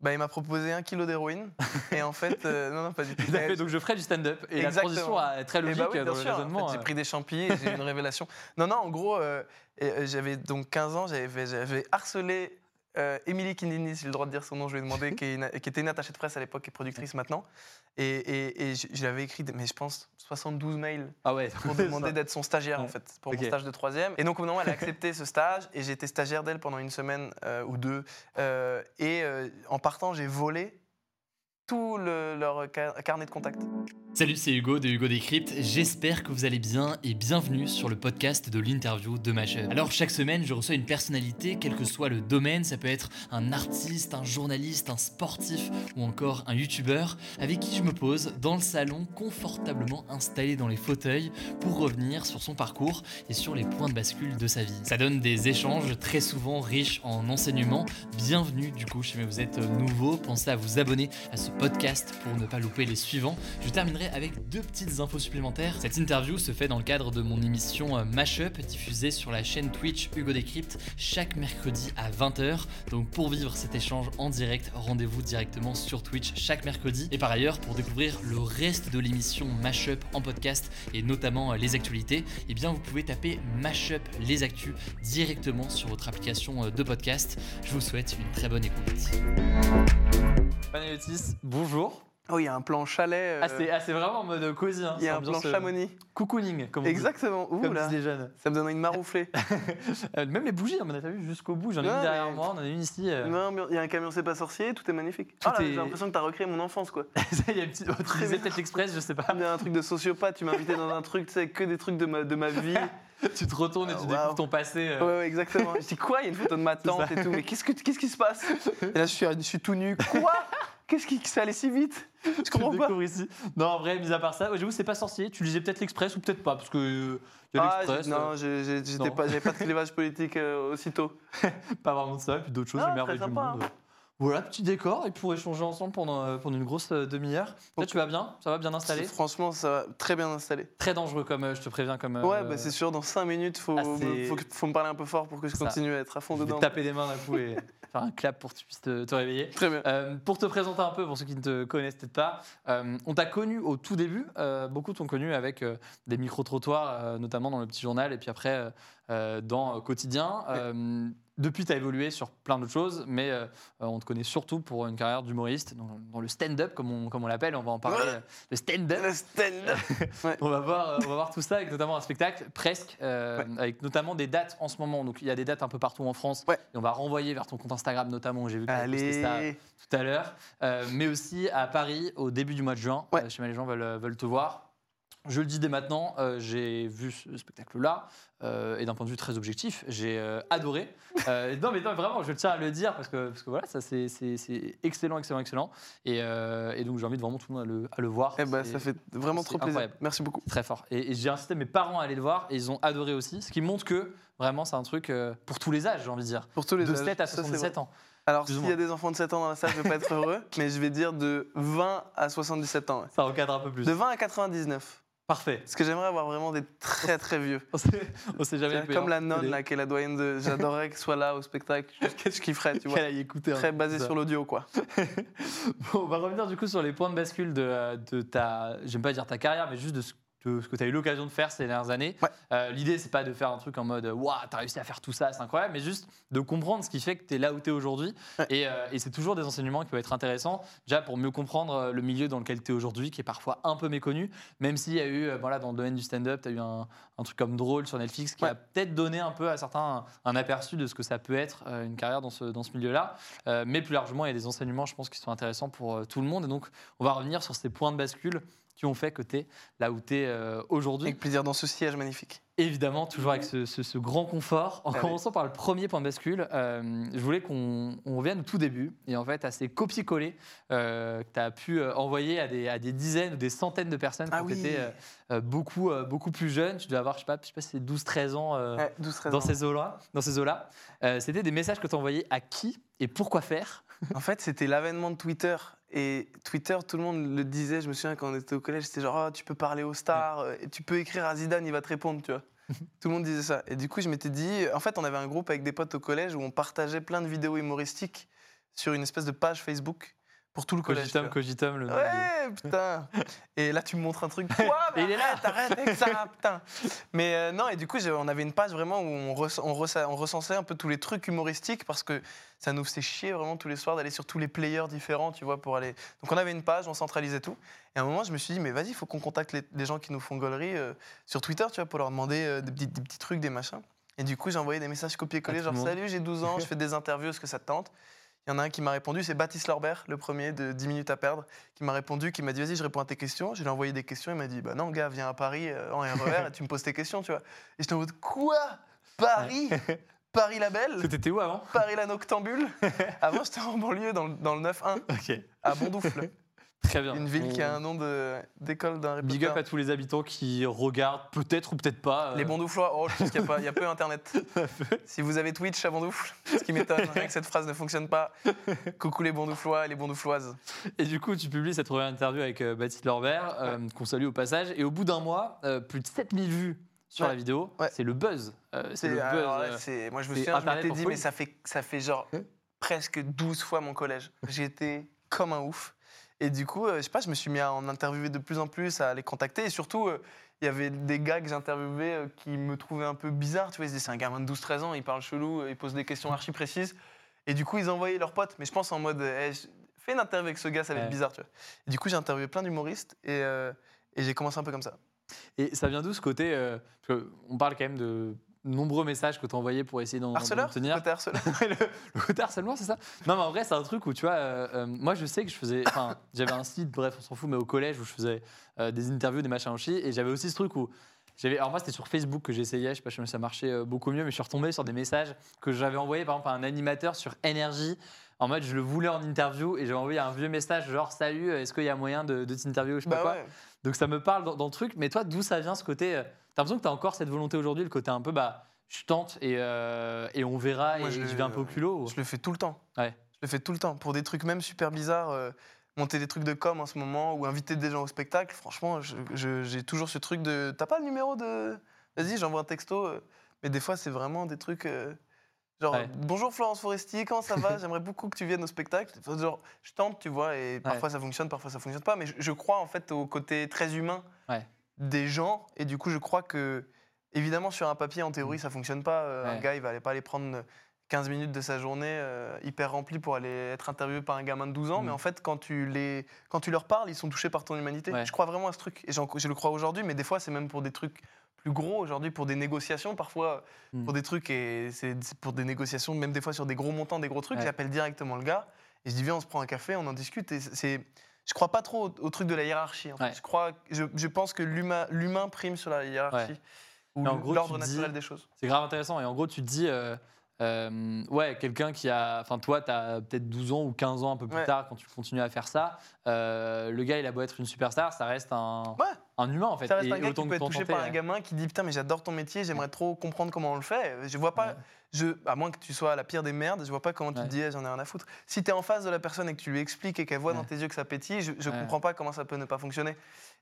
Bah, il m'a proposé un kilo d'héroïne. et en fait, euh, non, non, pas du tout. Fait, donc je ferai du stand-up. Et la Exactement. transition est très Eh logique bah oui, dans le sûr. En raisonnement. fait, j'ai euh. pris des champis et j'ai eu une révélation. Non, non, en gros, euh, j'avais donc 15 ans, j'avais j'avais harcelé Émilie Kindini, si j'ai le droit de dire son nom, je lui ai demandé, qui, est une- qui était une attachée de presse à l'époque et productrice maintenant. Et, et, et je, je lui avais écrit, mais je pense, 72 mails Ah ouais, pour demander d'être son stagiaire, en fait, pour Ok. mon stage de troisième. Et donc, au moment, elle a accepté ce stage et j'ai été stagiaire d'elle pendant une semaine euh, ou deux. Euh, et euh, en partant, j'ai volé leur ca- carnet de contact. Salut, c'est Hugo de Hugo Décrypte. J'espère que vous allez bien et bienvenue sur le podcast de l'interview de Mashup. Alors, chaque semaine, je reçois une personnalité, quel que soit le domaine. Ça peut être un artiste, un journaliste, un sportif ou encore un youtubeur avec qui je me pose dans le salon, confortablement installé dans les fauteuils pour revenir sur son parcours et sur les points de bascule de sa vie. Ça donne des échanges très souvent riches en enseignements. Bienvenue du coup, si vous êtes nouveau, pensez à vous abonner à ce podcast pour ne pas louper les suivants. Je terminerai avec deux petites infos supplémentaires. Cette interview se fait dans le cadre de mon émission euh, Mashup, diffusée sur la chaîne Twitch Hugo Décrypte chaque mercredi à 20h. Donc pour vivre cet échange en direct, rendez-vous directement sur Twitch chaque mercredi. Et par ailleurs, pour découvrir le reste de l'émission Mashup en podcast et notamment euh, les actualités, eh bien vous pouvez taper Mashup les actus directement sur votre application euh, de podcast. Je vous souhaite une très bonne écoute. Bonjour. Oh, il y a un plan chalet. euh, Ah, c'est ah, c'est vraiment en mode cosy. Hein, il y a un plan euh, Chamonix. Cocooning, comme on dit. Exactement. Ouh Comme là, les jeunes. ça me donne une marouflée. Euh, même les bougies, on a vu jusqu'au bout. J'en ai une derrière mais- moi, on en a une ici. euh. Non, mais il y a un camion, c'est pas sorcier, tout est magnifique. Tout Ah est- J'ai l'impression que t'as recréé mon enfance, quoi. Il y a une petite. Tu disais peut-être l'express, je sais pas. Il y a un truc de sociopathe, tu m'as invité dans un truc, tu sais, que des trucs de ma, de ma vie. tu te retournes et tu Ah, découvres ton passé. euh. Ouais, ouais, exactement. Je dis quoi Il y a une photo de ma tante et tout, mais qu'est-ce, que, qu'est-ce qui se passe? Et là, je suis, je suis tout nu. Quoi? Qu'est-ce qui ça allait si vite Je comprends pas. ici. Non, en vrai, mis à part ça, ouais, j'avoue, c'est pas sorcier. Tu lisais peut-être l'Express ou peut-être pas, parce que euh, y a Ah, l'Express. j'ai- non, j'ai- j'ai- j'étais non. pas, j'avais pas de clivage politique euh, aussitôt. euh, pas vraiment de ça, et puis d'autres choses, Ah, les merveilles très du sympa, monde. Voilà, petit décor, et pour échanger ensemble pendant, euh, pendant une grosse euh, demi-heure. Tu vas bien? Ça va bien installé? Franchement, ça va très bien installé. Très dangereux, comme euh, je te préviens. Comme, euh, Ouais, bah, c'est sûr, dans 5 minutes, faut, Ah, c'est- faut, que- faut me parler un peu fort pour que je Ça. continue à être à fond je vais dedans. taper des mains d'un coup et faire un clap pour que tu puisses te, te réveiller. Très bien. Euh, pour te présenter un peu, pour ceux qui ne te connaissent peut-être pas, euh, on t'a connu au tout début. euh, beaucoup t'ont connu avec des micro-trottoirs, notamment dans le petit journal, et puis après dans Quotidien. Depuis, tu as évolué sur plein d'autres choses, mais euh, on te connaît surtout pour une carrière d'humoriste, dans, dans le stand-up, comme on, comme on l'appelle. On va en parler. Ouais. le stand-up. Le stand-up. On va voir, euh, on va voir tout ça avec notamment un spectacle presque, euh, Ouais. avec notamment des dates en ce moment. Donc il y a des dates un peu partout en France. Et on va renvoyer vers ton compte Instagram notamment. J'ai vu que tu posté ça tout à l'heure, Euh, mais aussi à Paris au début du mois de juin. Pas, les gens veulent, veulent te voir. Je le dis dès maintenant, euh, j'ai vu ce spectacle-là, euh, et d'un point de vue très objectif, j'ai euh, adoré. Non, mais non, vraiment, je tiens à le dire parce que, parce que voilà, ça c'est- excellent, excellent, excellent. Et, et donc j'ai envie de vraiment tout le monde à le, à le voir. Eh C'est- ça fait vraiment trop plaisir. incroyable. Merci beaucoup. Très fort. Et, et j'ai incité mes parents à aller le voir et ils ont adoré aussi, ce qui montre que vraiment c'est un truc pour tous les âges, j'ai envie de dire. Pour tous les De âges, 7 à ça, c'est 77 vrai. ans. Alors, s'il y a des enfants de 7 ans dans la salle, je vais pas être heureux, mais je vais dire de 20 à 77 ans. ouais. Ça encadre un peu plus. De 20 à 99. Parfait. Parce que j'aimerais avoir vraiment des très très vieux. On sait, on sait jamais. Comme la nonne là, qui est la doyenne de. J'adorerais qu'elle soit là au spectacle. Qu'est-ce que je kifferais, tu vois? Qu'elle aille écouter. Très peu basé sur l'audio, quoi. Bon, on va revenir du coup sur les points de bascule de, euh, de ta, j'aime pas dire ta carrière, mais juste de ce, de ce que tu as eu l'occasion de faire ces dernières années. Ouais. Euh, L'idée, c'est pas de faire un truc en mode Waouh, t'as réussi à faire tout ça, c'est incroyable, mais juste de comprendre ce qui fait que tu es là où tu es aujourd'hui. Ouais. Et, euh, et c'est toujours des enseignements qui peuvent être intéressants, déjà pour mieux comprendre euh, le milieu dans lequel tu es aujourd'hui, qui est parfois un peu méconnu, même s'il y a eu, euh, voilà, dans le domaine du stand-up, tu as eu un, un truc comme Drôle sur Netflix qui Ouais. a peut-être donné un peu à certains un, un aperçu de ce que ça peut être euh, une carrière dans ce, dans ce milieu-là. Euh, mais plus largement, il y a des enseignements, je pense, qui sont intéressants pour euh, tout le monde. Et donc, on va revenir sur ces points de bascule qui ont fait que tu es là où tu es aujourd'hui. Avec plaisir dans ce siège magnifique. Évidemment, toujours avec ce, ce- ce grand confort. En Ah oui. commençant par le premier point de bascule, euh, je voulais qu'on on revienne au tout début et en fait à ces copier-coller euh, que tu as pu euh, envoyer à des, à des dizaines ou des centaines de personnes Ah quand oui. tu étais beaucoup, euh, beaucoup plus jeune. Tu devais avoir, je sais pas, je sais pas si c'est 12-13 ans euh, Ouais, 12 13 dans ans. ces eaux-là. Dans ces eaux-là. Euh, C'était des messages que tu envoyais à qui et pourquoi faire? En fait, c'était l'avènement de Twitter. Et Twitter, tout le monde le disait. Je me souviens quand on était au collège, c'était genre, Ah, tu peux parler aux stars, euh, et tu peux écrire à Zidane, il va te répondre, tu vois. tout le monde disait ça. Et du coup, je m'étais dit, en fait, on avait un groupe avec des potes au collège où on partageait plein de vidéos humoristiques sur une espèce de page Facebook pour tout le collège. tu Cogitum, vois. cogitum, le Ouais, putain. Et là, tu me montres un truc. Quoi Et il est là. arrête, arrête avec ça, putain. Mais euh, non, et du coup, on avait une page vraiment où on, rec- on rec- on recensait un peu tous les trucs humoristiques parce que ça nous faisait chier vraiment tous les soirs d'aller sur tous les players différents, tu vois, pour aller. Donc on avait une page, on centralisait tout. Et à un moment, je me suis dit, mais vas-y, il faut qu'on contacte les, les gens qui nous font gaulerie euh, sur Twitter, tu vois, pour leur demander euh, des, petits, des petits trucs, des machins. Et du coup, j'ai envoyé des messages copier-coller, tout genre salut, j'ai 12 ans, je fais des interviews, est-ce que ça te tente? Il y en a un qui m'a répondu, c'est Baptiste Lorbert, le premier de 10 minutes à perdre, qui m'a répondu, qui m'a dit vas-y, je réponds à tes questions. Je lui ai envoyé des questions, il m'a dit bah non, gars, viens à Paris euh, en RER et tu me poses tes questions, tu vois. Et j'étais en mode quoi? Paris? Paris la Belle? T'étais où avant? Paris la Noctambule? Avant, j'étais en banlieue dans le, dans le 9-1, Ok, à Bondoufle, très bien. une ville qui a un nom d'école d'un Big up à tous les habitants qui regardent, peut-être ou peut-être pas. euh, Les Bondouflois, oh, je pense qu'il y a pas- il y, a peu Internet. si vous avez Twitch à Bondoufle, ce qui m'étonne, rien que cette phrase ne fonctionne pas. Coucou les Bondouflois et les Bondoufloises. Et du coup, tu publies cette première interview avec euh, Baptiste Lorbert, euh, qu'on salue au passage. Et au bout d'un mois, euh, plus de 7000 vues sur Ouais. la vidéo. Ouais. C'est le buzz. Euh, c'est le buzz. là, euh, moi, je me souviens, je m'étais dit, mais ça fait, ça fait genre presque 12 fois mon collège. J'étais comme un ouf. Et du coup, euh, je sais pas, je me suis mis à en interviewer de plus en plus, à les contacter. Et surtout, euh, il y avait des gars que j'interviewais euh, qui me trouvaient un peu bizarre. Tu vois, ils se disaient, c'est un gamin de 12-13 ans, il parle chelou, il pose des questions archi précises. Et du coup, ils envoyaient leurs potes. Mais je pense en mode, eh, fais une interview avec ce gars, ça va Ouais. être bizarre, tu vois. Et du coup, j'ai interviewé plein d'humoristes et, euh, et j'ai commencé un peu comme ça. Et ça vient d'où ce côté euh, parce que On parle quand même de nombreux messages que tu as envoyés pour essayer d'en obtenir. Côté harceleur le, côté harcèlement, c'est ça Non, mais en vrai, c'est un truc où, tu vois, euh, euh, moi, je sais que je faisais. Enfin, j'avais un site, bref, on s'en fout, mais au collège où je faisais euh, des interviews, des machins en chi, et j'avais aussi ce truc où. Alors moi c'était sur Facebook que j'essayais, je sais pas si ça marchait beaucoup mieux, mais je suis retombé sur des messages que j'avais envoyés par exemple à un animateur sur Énergie, en mode je le voulais en interview et j'avais envoyé un vieux message genre salut, est-ce qu'il y a moyen de, de t'interviewer ou je sais pas Bah quoi. Donc ça me parle dans, dans le truc, mais toi d'où ça vient ce côté euh, T'as l'impression que t'as encore cette volonté aujourd'hui, le côté un peu bah je tente et, euh, et on verra Moi, et je vais un peu au culot. ou- Je le fais tout le temps. Ouais. Je le fais tout le temps. Pour des trucs même super bizarres, euh, monter des trucs de com en ce moment ou inviter des gens au spectacle, franchement, j'ai toujours ce truc de. T'as pas le numéro de. Vas-y, j'envoie un texto. Mais des fois, c'est vraiment des trucs. Genre, Ouais. bonjour Florence Foresti, comment ça va? J'aimerais beaucoup que tu viennes au spectacle. Enfin, genre, je tente, tu vois, et parfois ça fonctionne, parfois ça fonctionne pas. Mais je, je crois en fait au côté très humain Ouais. des gens. Et du coup, je crois que, évidemment, sur un papier, en théorie, Mm. ça fonctionne pas. Euh, Un gars, il va aller pas aller prendre 15 minutes de sa journée euh, hyper remplie pour aller être interviewé par un gamin de 12 ans. Mm. Mais en fait, quand tu, les, quand tu leur parles, ils sont touchés par ton humanité. Je crois vraiment à ce truc. Et je le crois aujourd'hui, mais des fois, c'est même pour des trucs plus gros aujourd'hui, pour des négociations, parfois Mm. pour des trucs, et c'est pour des négociations, même des fois sur des gros montants, des gros trucs. Ouais. J'appelle directement le gars et je dis, viens, on se prend un café, on en discute. Et c'est. Je crois pas trop au, au truc de la hiérarchie. En fait. Ouais. Je, crois, je, je pense que l'humain l'humain prime sur la hiérarchie ou l'ordre dis- naturel des choses. C'est grave intéressant. Et en gros, tu te dis, euh, euh, ouais, quelqu'un qui a. Enfin, toi, tu as peut-être 12 ans ou 15 ans un peu plus Ouais. tard quand tu continues à faire ça. euh, le gars, il a beau être une superstar, ça reste un, Ouais. un humain en fait. Ça reste Et un gars autant qui peut être touché par un euh, gamin qui dit putain mais j'adore ton métier, j'aimerais trop comprendre comment on le fait. Je vois pas, Ouais. je, à moins que tu sois la pire des merdes, je vois pas comment tu te dis eh, j'en ai rien à foutre. Si tu es en face de la personne et que tu lui expliques et qu'elle voit dans tes yeux que ça pétille, je, je comprends pas comment ça peut ne pas fonctionner.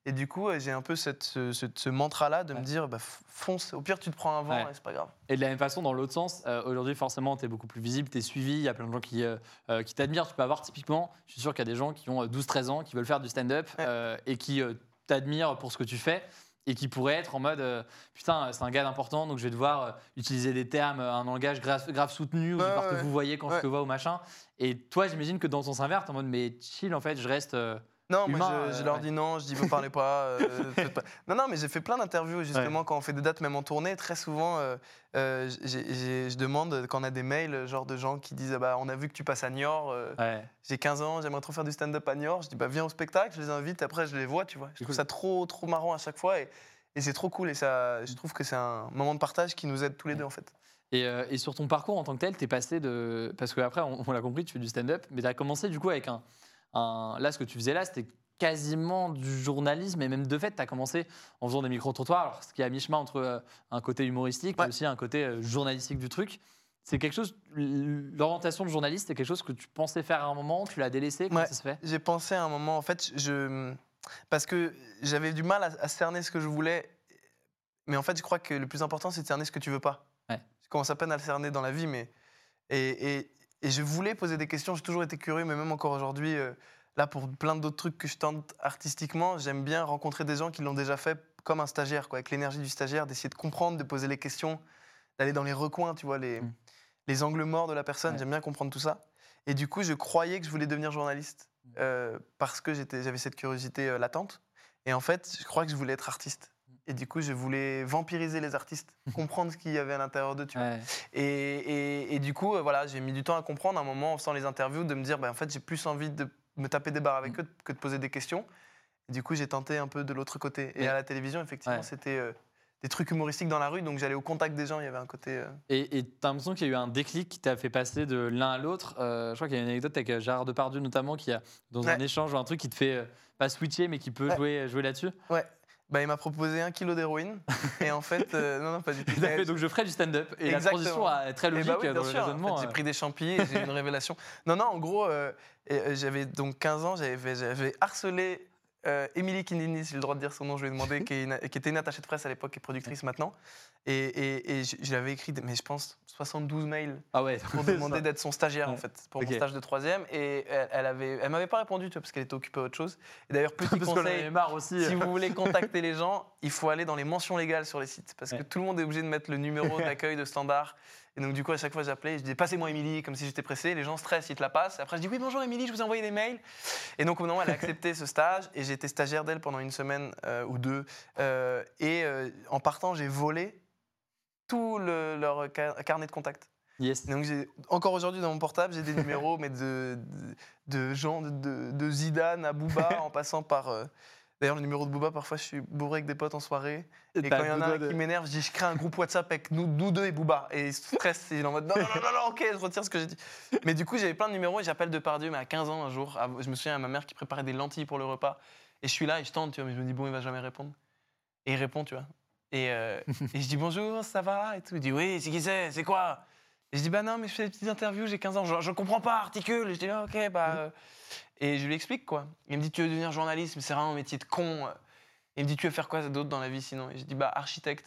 Et du coup j'ai un peu cette, ce, ce- ce mantra-là de Ouais. me dire bah, fonce, au pire tu te prends un vent Ouais. et c'est pas grave. Et de la même façon, dans l'autre sens, euh, aujourd'hui, forcément, tu es beaucoup plus visible, tu es suivi, il y a plein de gens qui, euh, euh, qui t'admirent. Tu peux avoir typiquement, je suis sûr qu'il y a des gens qui ont euh, 12-13 ans, qui veulent faire du stand-up Ouais. euh, et qui t'admirent pour ce que tu fais et qui pourraient être en mode euh, putain, c'est un gars important, donc je vais devoir euh, utiliser des termes, un langage grave, grave soutenu, ou Ouais, ouais. vous voyez quand je te vois au machin. Et toi, j'imagine que dans ton sens inverse, en mode mais chill, en fait, je reste. euh, Non, Humain, moi je, euh, leur ouais. dis non, je dis vous parlez pas, euh, faites pas. Non, non, mais j'ai fait plein d'interviews justement quand on fait des dates, même en tournée. Très souvent, euh, euh, j'ai- j'ai- je demande quand on a des mails, genre de gens qui disent ah bah, on a vu que tu passes à Niort, euh, Ouais. j'ai 15 ans, j'aimerais trop faire du stand-up à Niort. Je dis bah viens au spectacle, je les invite, après je les vois, tu vois. Je trouve ça trop, trop marrant à chaque fois et, et c'est trop cool et ça, je trouve que c'est un moment de partage qui nous aide tous les deux en fait. Et, euh, et sur ton parcours en tant que tel, tu es passé de. Parce qu'après, on, on l'a compris, tu fais du stand-up, mais tu as commencé du coup avec un, un- Là, ce que tu faisais là, c'était quasiment du journalisme, et même de fait, tu as commencé en faisant des micro-trottoirs, alors, ce qui est à mi-chemin entre euh, un côté humoristique, mais Ouais. aussi un côté euh, journalistique du truc. C'est quelque chose. L'orientation de journaliste, c'est quelque chose que tu pensais faire à un moment, tu l'as délaissé, comment Ouais. ça se fait? J'ai pensé à un moment, en fait, je parce que j'avais du mal à, à cerner ce que je voulais, mais en fait, je crois que le plus important, c'est de cerner ce que tu veux pas. Ouais. Je commence à peine à le cerner dans la vie, mais et, et- et je voulais poser des questions. J'ai toujours été curieux, mais même encore aujourd'hui, euh, là pour plein d'autres trucs que je tente artistiquement, j'aime bien rencontrer des gens qui l'ont déjà fait comme un stagiaire, quoi, avec l'énergie du stagiaire, d'essayer de comprendre, de poser les questions, d'aller dans les recoins, tu vois, les, Mm. les angles morts de la personne. Ouais. J'aime bien comprendre tout ça. Et du coup, je croyais que je voulais devenir journaliste Mm. euh, parce que j'avais cette curiosité euh, latente. Et en fait, je crois que je voulais être artiste. Et du coup, je voulais vampiriser les artistes, comprendre ce qu'il y avait à l'intérieur d'eux. tu vois. Ouais. Et, et- et du coup, euh, voilà, j'ai mis du temps à comprendre à un moment, en faisant les interviews, de me dire, bah, en fait, j'ai plus envie de me taper des barres avec Mm. eux que de poser des questions. Et du coup, j'ai tenté un peu de l'autre côté. Et à la télévision, effectivement, Ouais. c'était euh, des trucs humoristiques dans la rue, donc j'allais au contact des gens. Il y avait un côté. euh, Et tu as l'impression qu'il y a eu un déclic qui t'a fait passer de l'un à l'autre. Euh, je crois qu'il y a une anecdote avec Gérard Depardieu notamment qui a, dans un échange ou un truc qui te fait pas switcher mais qui peut jouer, jouer là-dessus? Ouais. Bah, il m'a proposé un kilo d'héroïne. et en fait, euh, non, non, pas du tout. Fait, donc je ferai du stand-up. Et la Exactement. transition est très Eh logique bah oui, dans le. En raisonnement. fait, j'ai euh. pris des champis et j'ai eu une révélation. Non, non, en gros, euh, j'avais donc 15 ans, j'avais harcelé Émilie Kindini, si j'ai le droit de dire son nom, je lui ai demandé, qui, est une- qui était une attachée de presse à l'époque et productrice maintenant. Et, et, et je, je lui avais écrit, mais je pense, 72 mails Ah ouais. pour demander d'être son stagiaire, en fait, pour mon stage de troisième. Et elle, elle avait, elle m'avait pas répondu, tu vois, parce qu'elle était occupée à autre chose. Et d'ailleurs, petit Parce conseil, marre aussi. si vous voulez contacter les gens, il faut aller dans les mentions légales sur les sites. Parce que tout le monde est obligé de mettre le numéro d'accueil de standard. Et donc, du coup, à chaque fois, j'appelais, je disais Passez-moi Émilie, comme si j'étais pressé. Les gens stressent, ils te la passent. Après, je dis Oui, bonjour Émilie, je vous ai envoyé des mails. Et donc, au moment, elle a accepté ce stage. Et j'ai été stagiaire d'elle pendant une semaine euh, ou deux. Euh, et euh, en partant, j'ai volé tout le- leur ca- carnet de contact. Yes. Donc encore aujourd'hui dans mon portable, j'ai des numéros, mais de, de, de gens, de, de- de Zidane à Booba, en passant par. euh, D'ailleurs, le numéro de Booba, parfois, je suis bourré avec des potes en soirée. Et quand il y en a un de- qui m'énerve, je dis je crée un groupe WhatsApp avec nous, nous deux et Booba. Et il se stresse, et il est en mode non, non, non, non, non, ok, je retire ce que j'ai dit. Mais du coup, j'avais plein de numéros et j'appelle Depardieu, mais à 15 ans un jour, à- je me souviens à ma mère qui préparait des lentilles pour le repas. Et je suis là et je tente, tu vois, mais je me dis bon, il va jamais répondre. Et il répond, tu vois. Et, euh, et je dis bonjour, ça va et tout. Il dit oui, c'est qui c'est? C'est quoi? Et je dis bah non, mais je fais des petites interviews, j'ai 15 ans, je, je comprends pas, articule. Et je dis ah, ok, bah. euh. Et je lui explique quoi. Il me dit tu veux devenir journaliste, mais c'est vraiment un métier de con. Il me dit tu veux faire quoi d'autre dans la vie sinon? Et je dis bah architecte.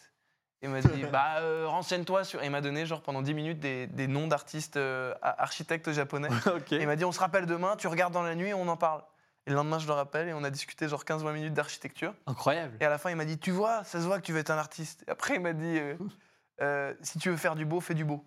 Et il m'a dit bah euh, renseigne-toi sur. Et il m'a donné genre pendant 10 minutes des, des noms d'artistes euh, architectes japonais. Et il m'a dit on se rappelle demain, tu regardes dans la nuit et on en parle. Et le lendemain je le rappelle et on a discuté genre 15-20 minutes d'architecture. Incroyable. Et à la fin, il m'a dit Tu vois, ça se voit que tu veux être un artiste. Et après, il m'a dit euh, Euh, Si tu veux faire du beau, fais du beau.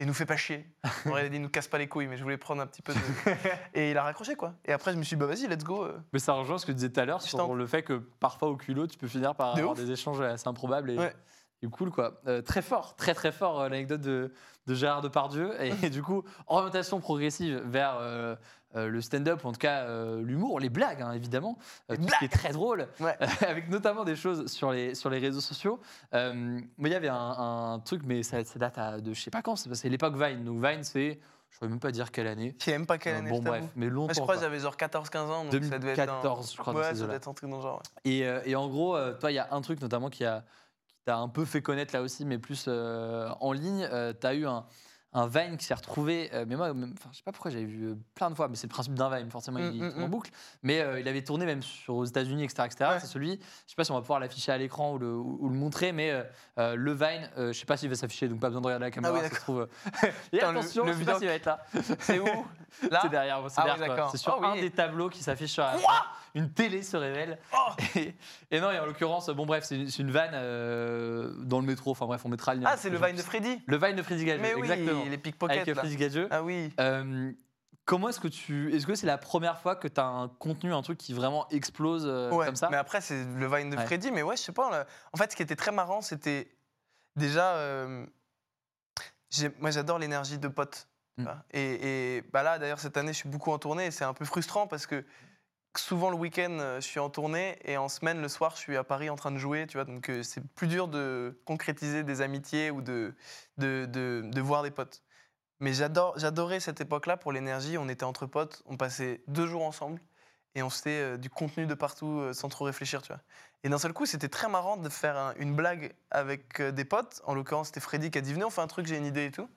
Et nous fais pas chier. Dit Nous casse pas les couilles, mais je voulais prendre un petit peu de. Et il a raccroché, quoi. Et après, je me suis dit Bah vas-y, let's go. euh. Mais ça rejoint ce que tu disais tout à l'heure sur le fait que parfois au culot, tu peux finir par De avoir ouf. des échanges assez improbables et, Ouais. et cool quoi. Euh, très fort, très très fort euh, l'anecdote de, de Gérard Depardieu et, du coup orientation progressive vers euh, euh, le stand-up ou en tout cas euh, l'humour, les blagues hein, évidemment, euh, tout qui est très drôle, Ouais. avec notamment des choses sur les sur les réseaux sociaux. Moi il y avait un, un truc mais ça, ça date à- de je sais pas quand, c'est l'époque Vine. Donc Vine c'est je ne même pas dire quelle année. Je sais même pas quelle année. bon bref, mais longtemps. Moi, je crois que j'avais genre 14-15 ans. Donc ça devait être. un- 2014 je crois. Ouais, ça doit être un truc dans le genre. ouais. Et, et en gros, toi, il y a un truc notamment qui a qui t'a un peu fait connaître là aussi, mais plus en ligne. tu as eu un, un Vine qui s'est retrouvé, euh, mais moi, même- je sais pas pourquoi j'avais vu euh, plein de fois, mais c'est le principe d'un Vine, forcément, il, Mm, il mm, tourne en mm. boucle. Mais euh, il avait tourné même sur, aux États-Unis, etc. etc. Ouais. C'est celui, je sais pas si on va pouvoir l'afficher à l'écran ou le, ou- ou le montrer, mais euh, le Vine, je sais pas s'il va s'afficher, donc pas besoin de regarder la caméra, Ah oui, ça se trouve. Et Putain, le- attention, le je sais pas s'il va être là. C'est où? Là? C'est derrière, c'est Ah oui, sur Oh un des tableaux qui s'affiche sur la Une télé se révèle. Oh Et, et non, et en l'occurrence, bon bref, c'est une, une vanne euh, dans le métro. Enfin bref, on mettra le lien. Ah, c'est le Vine de Freddy? Le Vine de Freddy Gageux, Mais oui, les pickpockets. Avec. Freddy Gageux. Ah oui. Euh, Comment est-ce que tu. Est-ce que c'est la première fois que tu as un contenu, un truc qui vraiment explose euh, Ouais, comme ça? Mais après, c'est le Vine de Ouais. Freddy. Mais ouais, je sais pas. là. En fait, ce qui était très marrant, c'était déjà. euh, moi, j'adore l'énergie de potes. Mm. Et, et, bah là, d'ailleurs, cette année, je suis beaucoup en tournée. Et c'est un peu frustrant parce que souvent, le week-end, euh, je suis en tournée. Et en semaine, le soir, je suis à Paris en train de jouer. Tu vois, donc, euh, c'est plus dur de concrétiser des amitiés ou de, de, de, voir des potes. Mais j'adorais cette époque-là pour l'énergie. On était entre potes, on passait deux jours ensemble et on faisait euh, du contenu de partout sans trop réfléchir, tu vois. Et d'un seul coup, c'était très marrant de faire un- une blague avec des potes. En l'occurrence, c'était Freddy qui a dit Venez, on fait un truc, j'ai une idée et tout.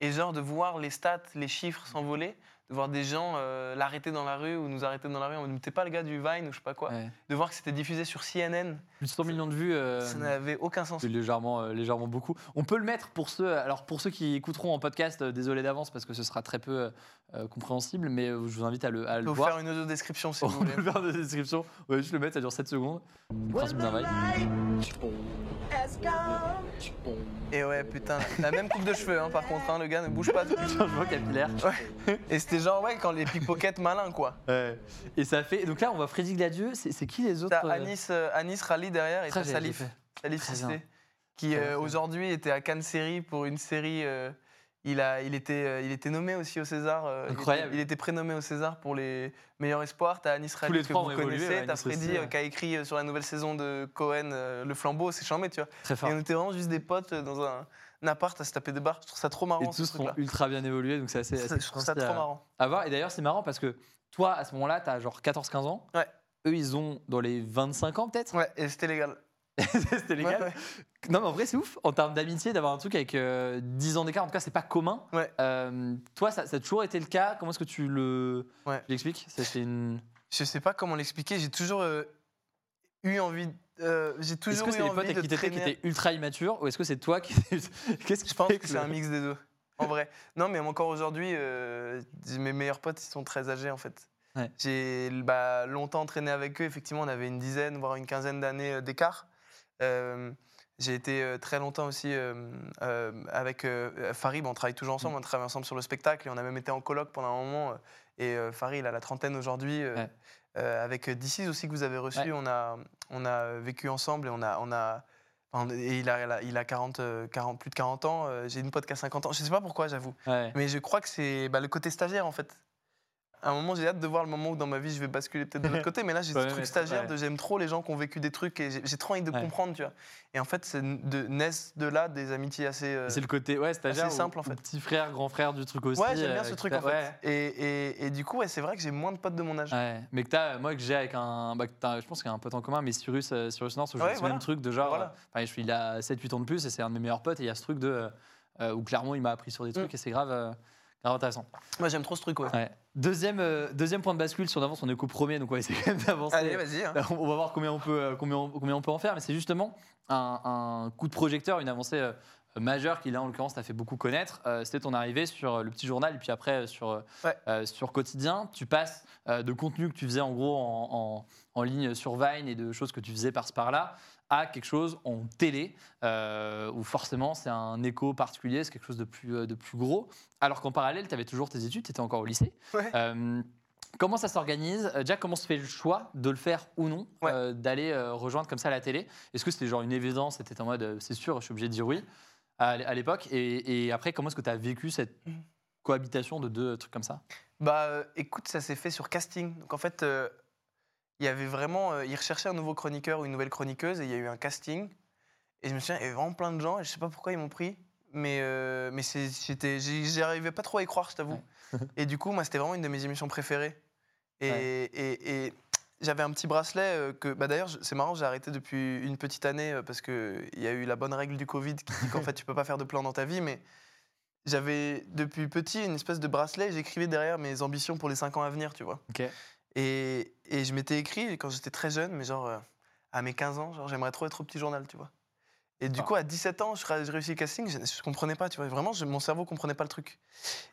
Et genre de voir les stats, les chiffres s'envoler, de voir des gens euh, l'arrêter dans la rue ou nous arrêter dans la rue en mode T'es pas le gars du Vine ou je sais pas quoi. Ouais. De voir que c'était diffusé sur CNN, Plus de 100 millions de vues. euh, ça n'avait aucun sens. légèrement, euh, légèrement beaucoup. On peut le mettre pour ceux, alors pour ceux qui écouteront en podcast, désolé d'avance parce que ce sera très peu compréhensible, mais je vous invite à le, à On le peut voir. faire une audio description si On vous voulez. peut le faire dans la description. Ouais, juste le mettre, ça dure 7 secondes. Et ouais, putain, la même coupe de cheveux, hein, par contre, hein, le gars ne bouge pas. Changement capillaire. Et c'était genre, ouais, quand les pickpockets malins, quoi. Ouais. Et ça fait. Donc là, on voit Freddy Gladieux. C'est c'est qui les autres T'as euh, Anis, euh, Anis Rally derrière et t'as Salif, j'ai fait. Salif Très bien. qui euh, aujourd'hui était à Cannes Série pour une série. euh, il, a, il, était, euh, il était nommé aussi au César. euh, il était- Incroyable. Il était, prénommé au César pour les meilleurs espoirs. T'as Anis Rally les que trois vous ont évolué, connaissez. ouais, T'as Anis Freddy aussi, euh, ouais. qui a écrit euh, sur la nouvelle saison de Cohen euh, Le Flambeau. C'est chambé, tu vois. Très fort. Et on était vraiment juste des potes euh, dans un appart à se taper des barres. Je trouve ça trop marrant. Et ce tous sont truc-là. ultra bien évolués, donc c'est assez. Je trouve ça trop à- marrant. à voir. Et d'ailleurs, c'est marrant parce que toi, à ce moment-là, t'as genre 14-15 ans. Ouais. Eux, ils ont dans les 25 ans peut-être? Ouais, et c'était légal. C'était légal? Ouais, ouais. Non, mais en vrai, c'est ouf en termes d'amitié d'avoir un truc avec euh, 10 ans d'écart. En tout cas, c'est pas commun. Ouais. Euh, toi, ça, ça a toujours été le cas? Comment est-ce que tu le l'expliques? Une. Je sais pas comment l'expliquer. J'ai toujours euh, eu envie. Euh, j'ai Est-ce toujours que eu c'est les potes avec qui t'étais qui étaient ultra immatures ou est-ce que c'est toi qui. Qu'est-ce qui Je pense que c'est un mix des deux. En vrai. Non, mais encore aujourd'hui, euh, mes meilleurs potes, ils sont très âgés en fait. Ouais. J'ai bah, longtemps entraîné avec eux. Effectivement, on avait une dizaine, voire une quinzaine d'années euh, d'écart. Euh, j'ai été très longtemps aussi euh, avec Farid. On travaille toujours ensemble. On travaille ensemble sur le spectacle et on a même été en colloque pendant un moment. Et euh, Farid, il a la trentaine aujourd'hui. euh, Ouais. euh, avec DC's aussi que vous avez reçu, Ouais. on, a, on a vécu ensemble et on a, on a, et il a, il a 40, euh, 40, plus de 40 ans. J'ai une pote qui a 50 ans. Je sais pas pourquoi, j'avoue. Ouais. Mais je crois que c'est bah, le côté stagiaire, en fait. À un moment, j'ai hâte de voir le moment où dans ma vie, je vais basculer peut-être de l'autre côté. Mais là, j'ai ce truc stagiaire de j'aime trop les gens qui ont vécu des trucs et j'ai trop envie de Ouais. comprendre, tu vois. Et en fait, c'est de, naissent de là des amitiés assez... euh, C'est le côté ouais, stagiaire assez ou- simple, en ou fait. petit frère, grand frère du truc aussi. Ouais, j'aime bien euh, ce truc, en fait. ouais. Et, et- et du coup, ouais, c'est vrai que j'ai moins de potes de mon âge. Ouais, mais que t'as, moi que j'ai avec un, bah, je pense qu'il y a un pote en commun, mais Cyrus, euh, Cyrus North, je fais ce voilà. même truc de genre, Voilà. euh, je suis, il a 7-8 ans de plus et c'est un de mes meilleurs potes et il y a ce truc de, euh, euh, où clairement il m'a appris sur des trucs Mm. et c'est grave, euh, grave intéressant. Moi, j'aime trop ce truc, ouais. Ouais. Deuxième, euh, deuxième point de bascule, si on avance, on est qu'au premier, donc on va essayer quand même d'avancer. Allez, vas-y. hein. on va voir combien on peut, euh, combien on, combien on peut en faire, mais c'est justement un, un coup de projecteur, une avancée euh, majeure qui là en l'occurrence t'a fait beaucoup connaître. C'était ton arrivée sur le petit journal et puis après sur, Ouais. sur quotidien. Tu passes de contenu que tu faisais en gros en, en- en ligne sur Vine et de choses que tu faisais par-ci par-là à quelque chose en télé euh, où forcément c'est un écho particulier, c'est quelque chose de plus, euh, de plus gros. Alors qu'en parallèle, tu avais toujours tes études, tu étais encore au lycée. Ouais. Euh, Comment ça s'organise? Euh, Déjà, comment se fait le choix de le faire ou non, Ouais. euh, d'aller euh, rejoindre comme ça la télé? Est-ce que c'était genre une évidence C'était en mode, euh, c'est sûr, je suis obligé de dire oui à, l'époque? Et, et après, comment est-ce que tu as vécu cette Mhm. cohabitation de deux trucs comme ça? Bah, écoute, ça s'est fait sur casting. Donc en fait, il y avait vraiment, euh, ils recherchaient un nouveau chroniqueur ou une nouvelle chroniqueuse et il y a eu un casting. Et je me souviens, il y avait vraiment plein de gens et je sais pas pourquoi ils m'ont pris, mais euh, mais c'est- j'étais, j'y j'y arrivais pas trop à y croire, je t'avoue. et du coup, moi, c'était vraiment une de mes émissions préférées. Et, Ouais. et- et j'avais un petit bracelet euh, que, bah d'ailleurs, c'est marrant, j'ai arrêté depuis une petite année euh, parce que il y a eu la bonne règle du Covid qui dit qu'en fait, tu peux pas faire de plan dans ta vie, mais j'avais depuis petit une espèce de bracelet et j'écrivais derrière mes ambitions pour les 5 ans à venir, tu vois. Ok. Et, et je m'étais écrit quand j'étais très jeune, mais genre euh, à mes 15 ans, genre j'aimerais trop être au petit journal, tu vois. Et du Ah. coup, à 17 ans, je, ré- je réussis le casting, je, je comprenais pas, tu vois. Vraiment, je- mon cerveau comprenait pas le truc.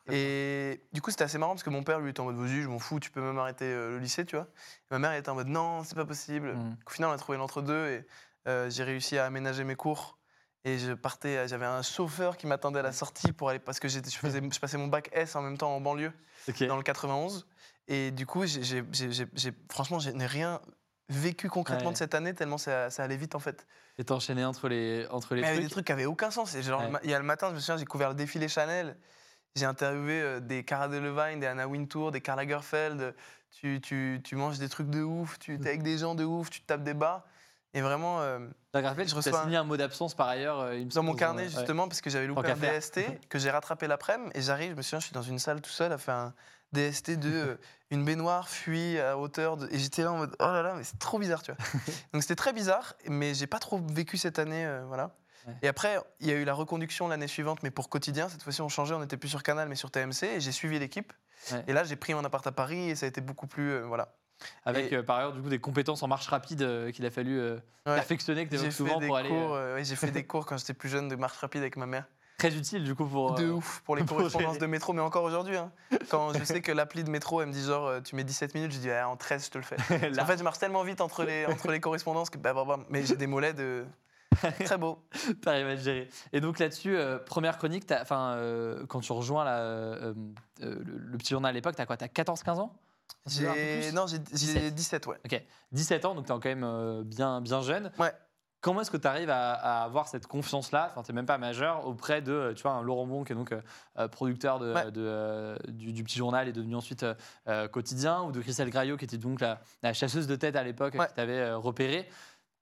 Et du coup, c'était assez marrant parce que mon père, lui, était en mode, vas-y, je m'en fous, tu peux même arrêter euh, le lycée, tu vois. Et ma mère, elle était en mode, non, c'est pas possible. Mm. Au final, on a trouvé l'entre-deux et euh, j'ai réussi à aménager mes cours. Et je partais, j'avais un chauffeur qui m'attendait à la sortie pour aller parce que je, faisais, je passais mon bac S en même temps en banlieue dans le 91. Et du coup, j'ai- franchement, je n'ai rien vécu concrètement Ouais. de cette année tellement ça, ça allait vite en fait. Et t'as enchaîné entre les, entre les Mais il y avait trucs. des trucs qui avaient aucun sens. Et genre, Ouais. le ma- il y a le matin, je me souviens, j'ai couvert le défilé Chanel. J'ai interviewé euh, des Cara Delevingne, des Anna Wintour, des Karl Lagerfeld. Tu, tu, tu manges des trucs de ouf, tu es avec des gens de ouf, tu te tapes des bars. Et vraiment, euh, gravé, Je reçois un- signé un mot d'absence par ailleurs. euh, il me dans mon carnet, justement, parce que j'avais loupé Tant un. DST que j'ai rattrapé l'après-midi. Et j'arrive, je me souviens, je suis dans une salle tout seul à faire un DST de euh, une baignoire fuit à hauteur de. Et j'étais là en mode oh là là, mais c'est trop bizarre, tu vois. Donc c'était très bizarre, mais j'ai pas trop vécu cette année, euh, voilà. Ouais. Et après, il y a eu la reconduction l'année suivante, mais pour quotidien. Cette fois-ci, on changeait, on n'était plus sur Canal, mais sur TMC. Et j'ai suivi l'équipe. Ouais. Et là, j'ai pris mon appart à Paris et ça a été beaucoup plus. euh, voilà. Avec Et- euh, par ailleurs du coup des compétences en marche rapide euh, qu'il a fallu euh, Ouais. perfectionner, que tu souvent des pour aller. cours, ouais, j'ai fait des cours quand j'étais plus jeune de marche rapide avec ma mère. Très utile du coup pour. De euh, ouf pour les correspondances de métro, mais encore aujourd'hui. hein. Quand je sais que l'appli de métro, elle me dit genre, euh, tu mets 17 minutes, je dis, Ah, en 13, je te le fais. En fait, je marche tellement vite entre les, entre les correspondances que, bah, bah, bah, mais j'ai des mollets de. Très beau. t'arrives à te gérer. Et donc là-dessus, euh, première chronique, enfin euh, quand tu rejoins la, euh, le, le petit journal à l'époque, t'as quoi T'as 14-15 ans? Non, j'ai j'ai 17. 17, ouais. Ok, 17 ans, donc t'es quand même bien, bien jeune. Ouais. Comment est-ce que tu arrives à, à avoir cette confiance-là Enfin, t'es même pas majeur auprès de, euh, tu vois, un Laurent Bon qui est donc euh, euh, producteur de, Ouais. de, euh, du, du petit journal et devenu ensuite euh, quotidien, ou de Christelle Graillot qui était donc la, la chasseuse de tête à l'époque Ouais. qui t'avait repéré.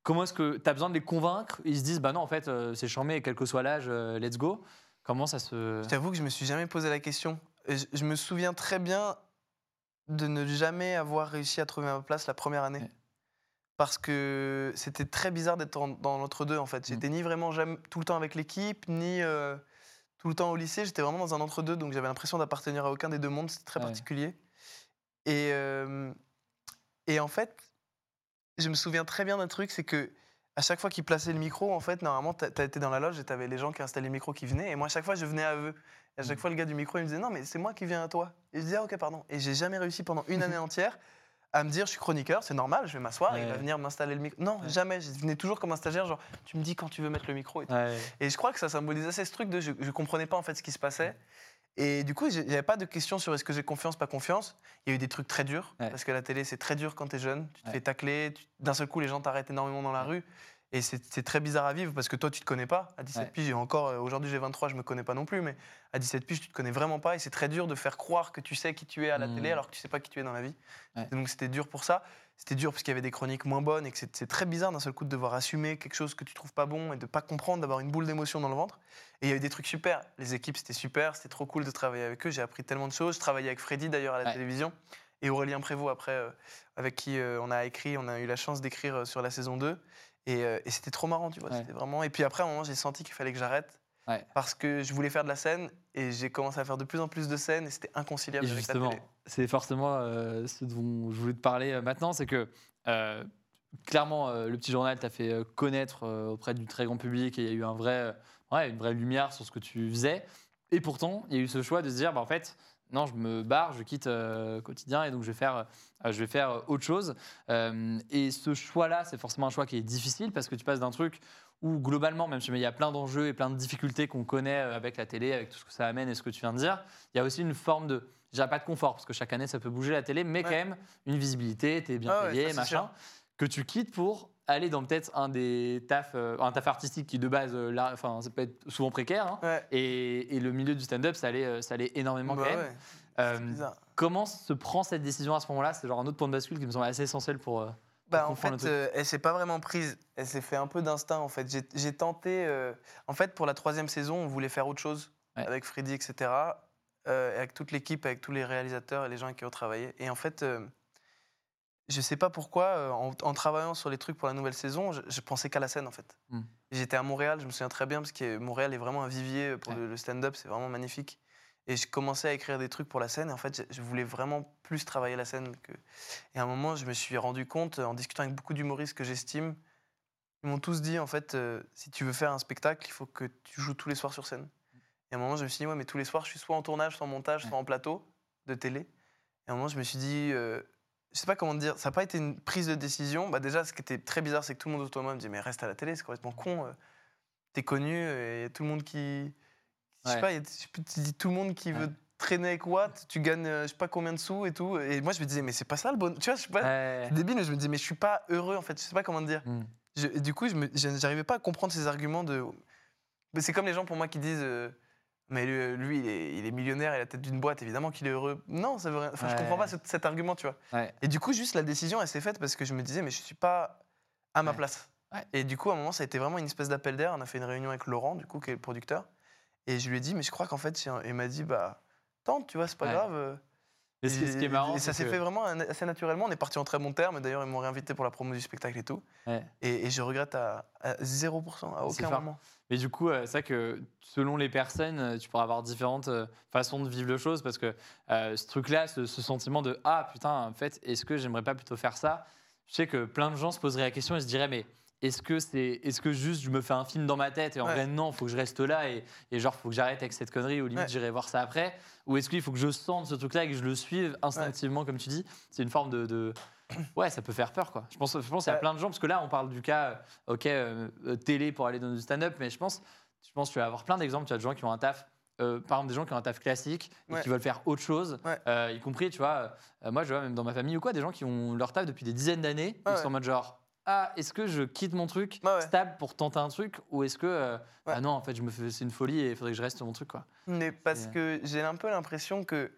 Comment est-ce que tu as besoin de les convaincre? Ils se disent, bah non, en fait, c'est charmé, quel que soit l'âge, let's go. Comment ça se. Je t'avoue que je me suis jamais posé la question. Je, je me souviens très bien de ne jamais avoir réussi à trouver ma place la première année. Ouais. Parce que c'était très bizarre d'être dans l'entre-deux, en fait. J'étais ni vraiment jamais, tout le temps avec l'équipe, ni euh, tout le temps au lycée. J'étais vraiment dans un entre-deux, donc j'avais l'impression d'appartenir à aucun des deux mondes. C'était très Ouais. particulier. Et, euh, et en fait, je me souviens très bien d'un truc, c'est que à chaque fois qu'ils plaçaient le micro, en fait, normalement, tu étais dans la loge et tu avais les gens qui installaient le micro qui venaient. Et moi, à chaque fois, je venais à eux. Et à chaque Mm. fois, le gars du micro, il me disait Non, mais c'est moi qui viens à toi. Et je disais Ah, ok, pardon. Et j'ai jamais réussi pendant une année entière à me dire Je suis chroniqueur, c'est normal, je vais m'asseoir, il va venir m'installer le micro. Non, Ouais. jamais. Je venais toujours comme un stagiaire, genre Tu me dis quand tu veux mettre le micro. Et, tout. Ouais. Et je crois que ça symbolise assez ce truc de je, je comprenais pas en fait ce qui se passait. Et du coup, j'ai- j'avais pas de questions sur est-ce que j'ai confiance, pas confiance. Il y a eu des trucs très durs, parce que la télé, c'est très dur quand tu es jeune. Tu te fais tacler, tu- d'un seul coup, les gens t'arrêtent énormément dans la rue. Et c'est très bizarre à vivre parce que toi, tu te connais pas. À 17 Ouais. piges, encore, euh, aujourd'hui, j'ai 23, je me connais pas non plus, mais à 17 piges, tu te connais vraiment pas. Et c'est très dur de faire croire que tu sais qui tu es à la télé alors que tu sais pas qui tu es dans la vie. Ouais. Donc, c'était dur pour ça. C'était dur parce qu'il y avait des chroniques moins bonnes et que c'est c'est très bizarre d'un seul coup de devoir assumer quelque chose que tu trouves pas bon et de pas comprendre, d'avoir une boule d'émotion dans le ventre. Et il y a eu des trucs super. Les équipes, c'était super. C'était trop cool de travailler avec eux. J'ai appris tellement de choses. Je travaillais avec Freddy d'ailleurs à la Ouais. télévision et Aurélien Prévost après, euh, avec qui euh, on a écrit, on a eu la chance d'écrire euh, sur la saison 2. Et, euh, et c'était trop marrant, tu vois. Ouais. C'était vraiment. Et puis après, à un moment, j'ai senti qu'il fallait que j'arrête. Ouais. Parce que je voulais faire de la scène et j'ai commencé à faire de plus en plus de scènes et c'était inconciliable Et avec justement, la télé. c'est forcément euh, ce dont je voulais te parler euh, maintenant, c'est que euh, clairement, le petit journal t'a fait connaître auprès du très grand public et il y a eu un vrai, ouais, une vraie lumière sur ce que tu faisais. Et pourtant, il y a eu ce choix de se dire, bah, en fait, non, je me barre, je quitte euh, quotidien et donc je vais faire, euh, je vais faire euh, autre chose. Euh, et ce choix-là, c'est forcément un choix qui est difficile parce que tu passes d'un truc où globalement, même si il y a plein d'enjeux et plein de difficultés qu'on connaît avec la télé, avec tout ce que ça amène et ce que tu viens de dire, il y a aussi une forme de, je dirais pas de confort parce que chaque année ça peut bouger la télé, mais quand même une visibilité, tu es bien Ah ouais, payé, ça, machin, que tu quittes pour aller dans peut-être un des tafs, euh, un taf artistique qui de base, euh, là, enfin, ça peut être souvent précaire. hein. Ouais. Et, et le milieu du stand-up, ça allait, euh, ça allait énormément Bah quand même. ouais, Euh, c'est bizarre. comment se prend cette décision à ce moment-là? C'est genre un autre point de bascule qui me semble assez essentiel pour. euh, Bah, en comprendre le fait, truc. euh, elle s'est pas vraiment prise. Elle s'est fait un peu d'instinct, en fait. J'ai- J'ai tenté. euh, En fait, pour la troisième saison, on voulait faire autre chose Ouais. avec Freddy, etc. euh, avec toute l'équipe, avec tous les réalisateurs et les gens avec qui on travaillait. Et en fait, euh, je sais pas pourquoi, euh, en, en travaillant sur les trucs pour la nouvelle saison, je, je pensais qu'à la scène, en fait. Hmm. J'étais à Montréal, je me souviens très bien, parce que Montréal est vraiment un vivier pour Ouais. le, le stand-up, c'est vraiment magnifique. Et je commençais à écrire des trucs pour la scène, et en fait, je, je voulais vraiment plus travailler la scène que, et à un moment, je me suis rendu compte, en discutant avec beaucoup d'humoristes que j'estime, ils m'ont tous dit, en fait, euh, si tu veux faire un spectacle, il faut que tu joues tous les soirs sur scène. Et à un moment, je me suis dit, ouais, mais tous les soirs, je suis soit en tournage, soit en montage, soit en plateau de télé. Et à un moment, je me suis dit, euh, je sais pas comment dire, ça n'a pas été une prise de décision. Bah déjà, ce qui était très bizarre, c'est que tout le monde autour de moi me disait, mais reste à la télé, c'est complètement con. euh. t'es connu et tout le monde qui. Je sais Ouais. pas, y a- tu dis tout le monde qui Ouais. veut traîner avec Watt, tu gagnes euh, je sais pas combien de sous et tout. Et moi, je me disais, mais c'est pas ça le bon. Tu vois, je sais pas. Ouais. Débile, mais je me dis, mais je suis pas heureux en fait, je sais pas comment te dire. Mm. Je- et du coup, je j'arrivais pas à comprendre ces arguments de. C'est comme les gens pour moi qui disent. euh, mais lui, lui, il, est, il est millionnaire, il a la tête d'une boîte, évidemment qu'il est heureux. Non, ça veut rien. Enfin, je comprends pas ce- cet argument, tu vois. Ouais. Et du coup, juste la décision, elle s'est faite parce que je me disais, mais je suis pas à ma Ouais. place. Et du coup, à un moment, ça a été vraiment une espèce d'appel d'air. On a fait une réunion avec Laurent, du coup, qui est le producteur. Et je lui ai dit, mais je crois qu'en fait, il m'a dit, bah, tente, tu vois, c'est pas grave. Et ce qui, ce qui est marrant, Et ça s'est que- fait vraiment assez naturellement. On est parti en très bon terme. D'ailleurs, ils m'ont réinvité pour la promo du spectacle et tout. Ouais. Et, et je regrette à, à 0%, à aucun moment. Mais du coup, euh, c'est vrai que selon les personnes, euh, tu pourras avoir différentes euh, façons de vivre les choses parce que euh, ce truc-là, ce, ce sentiment de ah putain, en fait, est-ce que j'aimerais pas plutôt faire ça? Je sais que plein de gens se poseraient la question et se diraient mais est-ce que c'est est-ce que juste je me fais un film dans ma tête et en Ouais. vrai non, faut que je reste là et, et genre faut que j'arrête avec cette connerie ou limite Ouais. j'irai voir ça après ou est-ce qu'il faut que je sente ce truc-là et que je le suive instinctivement comme tu dis? C'est une forme de, de- Ouais, ça peut faire peur, quoi. Je pense, je pense qu'il y a plein de gens, parce que là, on parle du cas, euh, ok, euh, euh, télé pour aller dans du stand-up, mais je pense, je pense que tu vas avoir plein d'exemples. Tu as des gens qui ont un taf, euh, par exemple, des gens qui ont un taf classique et Ouais. qui veulent faire autre chose, Ouais. euh, y compris, tu vois, euh, moi, je vois même dans ma famille ou quoi, des gens qui ont leur taf depuis des dizaines d'années, Ouais, qui sont en mode genre, ah, est-ce que je quitte mon truc ouais. stable pour tenter un truc, ou est-ce que, euh, Ouais. ah non, en fait, je me fais, c'est une folie et il faudrait que je reste sur mon truc, quoi. Mais parce C'est- que j'ai un peu l'impression que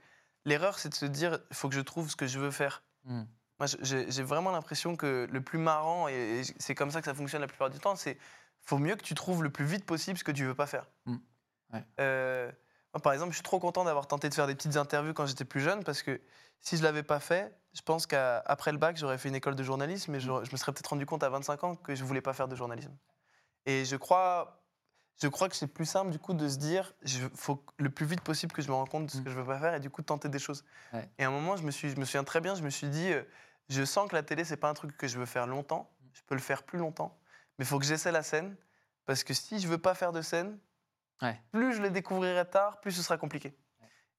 l'erreur, c'est de se dire, il faut que je trouve ce que je veux faire. Hmm. Moi, j'ai vraiment l'impression que le plus marrant, et, et c'est comme ça que ça fonctionne la plupart du temps, c'est faut mieux que tu trouves le plus vite possible ce que tu veux pas faire. Mm. Ouais. Euh, moi, par exemple, je suis trop content d'avoir tenté de faire des petites interviews quand j'étais plus jeune, parce que si je l'avais pas fait, je pense qu'après le bac, j'aurais fait une école de journalisme, et je, je me serais peut-être rendu compte à 25 ans que je voulais pas faire de journalisme. Et je crois, je crois que c'est plus simple du coup de se dire, il faut le plus vite possible que je me rende compte de ce Mm. que je veux pas faire, et du coup de tenter des choses. Ouais. Et à un moment, je me, suis, je me souviens très bien, je me suis dit, euh, je sens que la télé, c'est pas un truc que je veux faire longtemps. Je peux le faire plus longtemps. Mais il faut que j'essaie la scène. Parce que si je veux pas faire de scène, Ouais. plus je le découvrirai tard, plus ce sera compliqué.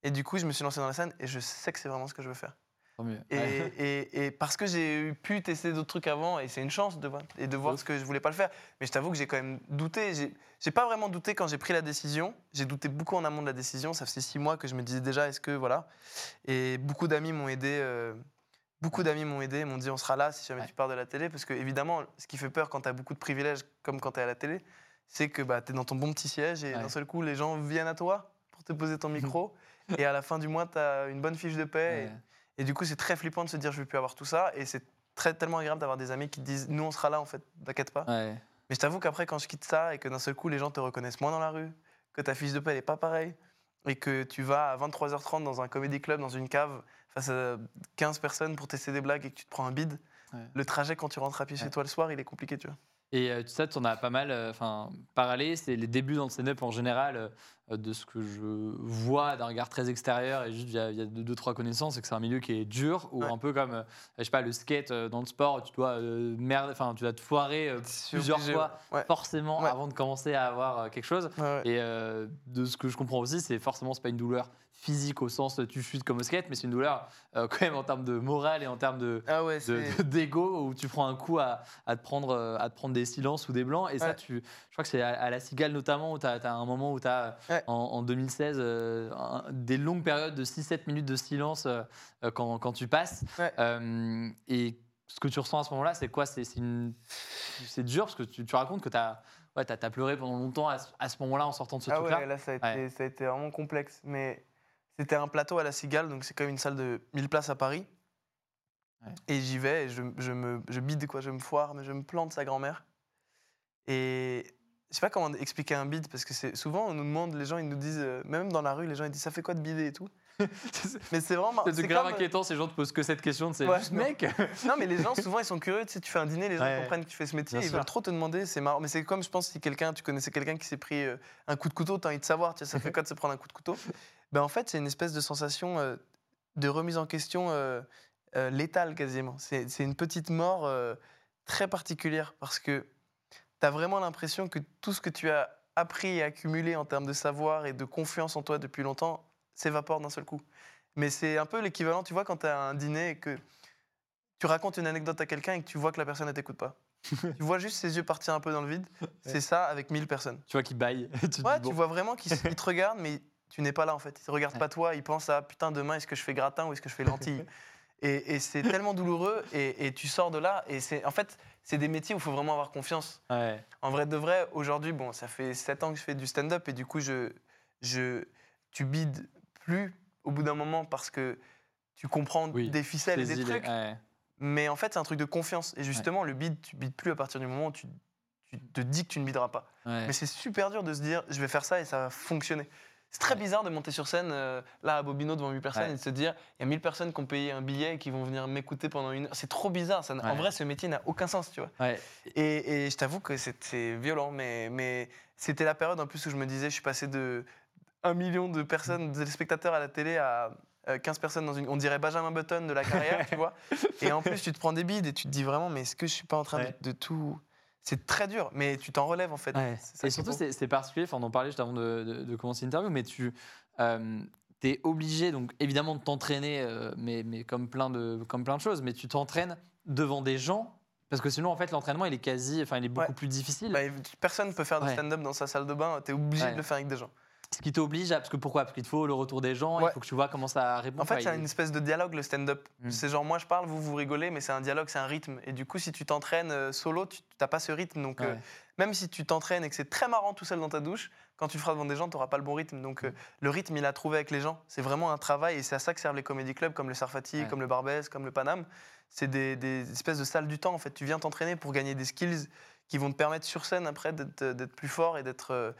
Et du coup, je me suis lancé dans la scène et je sais que c'est vraiment ce que je veux faire. Tant mieux. Et, Ouais. et- et parce que j'ai pu tester d'autres trucs avant, et c'est une chance de voir, et de voir ce que je voulais pas le faire. Mais je t'avoue que j'ai quand même douté. J'ai pas vraiment douté quand j'ai pris la décision. J'ai douté beaucoup en amont de la décision. Ça faisait six mois que je me disais déjà, est-ce que voilà. Et beaucoup d'amis m'ont aidé. euh, beaucoup d'amis m'ont aidé, m'ont dit on sera là si jamais tu pars de la télé. Parce que évidemment, ce qui fait peur quand tu as beaucoup de privilèges, comme quand tu es à la télé, c'est que bah, tu es dans ton bon petit siège et Ouais. d'un seul coup, les gens viennent à toi pour te poser ton micro. et à la fin du mois, tu as une bonne fiche de paie. et- Ouais. et du coup, c'est très flippant de se dire je vais plus avoir tout ça. Et c'est très tellement agréable d'avoir des amis qui te disent nous on sera là en fait, t'inquiète pas. Ouais. Mais je t'avoue qu'après quand je quitte ça et que d'un seul coup les gens te reconnaissent moins dans la rue, que ta fiche de paie n'est pas pareille et que tu vas à 23h30 dans un comédie club, dans une cave face à 15 personnes pour tester des blagues et que tu te prends un bide, le trajet quand tu rentres à pied chez toi le soir, il est compliqué, tu vois. Et euh, ça, tu en as pas mal euh, parlé. C'est les débuts dans le stand-up en général, euh, de ce que je vois d'un regard très extérieur et juste via, via deux, deux, trois connaissances, c'est que c'est un milieu qui est dur, ou Ouais. un peu comme, euh, je sais pas, le skate euh, dans le sport, tu dois merde, enfin, tu dois te foirer plusieurs fois, ouais. forcément, Ouais. avant de commencer à avoir quelque chose. Et de ce que je comprends aussi, c'est forcément c'est pas une douleur physique au sens tu chutes comme au skate, mais c'est une douleur euh, quand même en termes de morale et en termes de Ah ouais, d'ego où tu prends un coup à, à te prendre, euh, à te prendre des silences ou des blancs. Et ça, tu, je crois que c'est à, à la Cigale notamment où tu as, un moment où tu as, Ouais. en, en 2016, euh, un- des longues périodes de 6-7 minutes de silence euh, quand, quand tu passes. Et ce que tu ressens à ce moment-là, c'est quoi? C'est une- dur parce que tu, tu racontes que tu as, ouais, t'as- pleuré pendant longtemps à, ce- moment-là en sortant de ce Ah truc-là. ouais, là, ça a, été, Ouais. ça a été vraiment complexe. Mais c'était un plateau à la Cigale, donc c'est quand même une salle de 1000 places à Paris. Ouais. Et j'y vais, et je, je me je bide, quoi, je me foire, mais je me plante sa grand-mère. Et je sais pas comment expliquer un bide, parce que c'est souvent, on nous demande, les gens, ils nous disent, euh, même dans la rue, les gens, ils disent, ça fait quoi de bider et tout? mais c'est vraiment. C'est grave comme- inquiétant, ces gens te posent que cette question, c'est Ouais, juste non. mec. Non, mais les gens, souvent, ils sont curieux. Tu sais, tu fais un dîner, les gens Ouais. comprennent que tu fais ce métier. Ils sûr. veulent trop te demander. C'est marrant. Mais c'est comme, je pense, si quelqu'un, tu connaissais quelqu'un qui s'est pris euh, un coup de couteau, tu as envie de savoir, tu sais, ça fait quoi de se prendre un coup de couteau? Ben, En fait, c'est une espèce de sensation euh, de remise en question euh, euh, létale quasiment. C'est une petite mort très particulière parce que tu as vraiment l'impression que tout ce que tu as appris et accumulé en termes de savoir et de confiance en toi depuis longtemps s'évapore d'un seul coup. Mais c'est un peu l'équivalent, tu vois, quand tu as un dîner et que tu racontes une anecdote à quelqu'un et que tu vois que la personne ne t'écoute pas. tu vois juste ses yeux partir un peu dans le vide. C'est ça avec 1000 personnes. Tu vois qu'il baille. tu Ouais, bon. tu vois vraiment qu'il te regarde, mais tu n'es pas là en fait. Il ne regarde Ouais. pas toi, il pense à putain, demain, est-ce que je fais gratin ou est-ce que je fais lentille Et, et c'est tellement douloureux, et, et tu sors de là, et c'est en fait, c'est des métiers où il faut vraiment avoir confiance. Ouais. En vrai de vrai, aujourd'hui, bon, ça fait 7 ans que je fais du stand-up, et du coup, je, je, tu bides plus au bout d'un moment parce que tu comprends Oui, des ficelles et des trucs. ouais. Mais en fait, c'est un truc de confiance. Et justement, le bide, tu bides plus à partir du moment où tu, tu te dis que tu ne bideras pas. Mais c'est super dur de se dire, je vais faire ça et ça va fonctionner. C'est très bizarre de monter sur scène, euh, là, à Bobino, devant 1000 personnes, et de se dire, il y a 1000 personnes qui ont payé un billet et qui vont venir m'écouter pendant une heure. C'est trop bizarre. Ça En vrai, ce métier n'a aucun sens, tu vois. Et, et je t'avoue que c'est violent, mais, mais c'était la période en plus où je me disais, je suis passé de 1 million de personnes, de téléspectateurs à la télé à euh, 15 personnes dans une. On dirait Benjamin Button de la carrière, tu vois. Et en plus, tu te prends des bides et tu te dis vraiment, mais est-ce que je suis pas en train de, tout. C'est très dur, mais tu t'en relèves en fait. Ouais. Et surtout, c'est particulier, enfin, on en parlait juste avant de, de- de commencer l'interview, mais tu es obligé, donc évidemment, de t'entraîner, euh, mais, mais comme, plein de, comme plein de choses, mais tu t'entraînes devant des gens, parce que sinon, en fait, l'entraînement, il est quasi, enfin, il est beaucoup Ouais. plus difficile. Bah, personne ne peut faire de Ouais. stand-up dans sa salle de bain, tu es obligé Ouais. de le faire avec des gens. Ce qui t'oblige à. Parce que pourquoi? Parce qu'il te faut le retour des gens, il faut que tu vois comment ça répond. En fait, c'est il- une espèce de dialogue, le stand-up. Mm. C'est genre, moi je parle, vous vous rigolez, mais c'est un dialogue, c'est un rythme. Et du coup, si tu t'entraînes euh, solo, tu n'as pas ce rythme. Donc, euh, même si tu t'entraînes et que c'est très marrant tout seul dans ta douche, quand tu le feras devant des gens, tu n'auras pas le bon rythme. Donc, Mm. euh, le rythme, il a trouvé avec les gens. C'est vraiment un travail et c'est à ça que servent les comédie clubs comme le Sarfati, Ouais. comme le Barbès, comme le Paname. C'est des, des espèces de salles du temps. En fait, tu viens t'entraîner pour gagner des skills qui vont te permettre sur scène après d'être plus fort et d'être euh,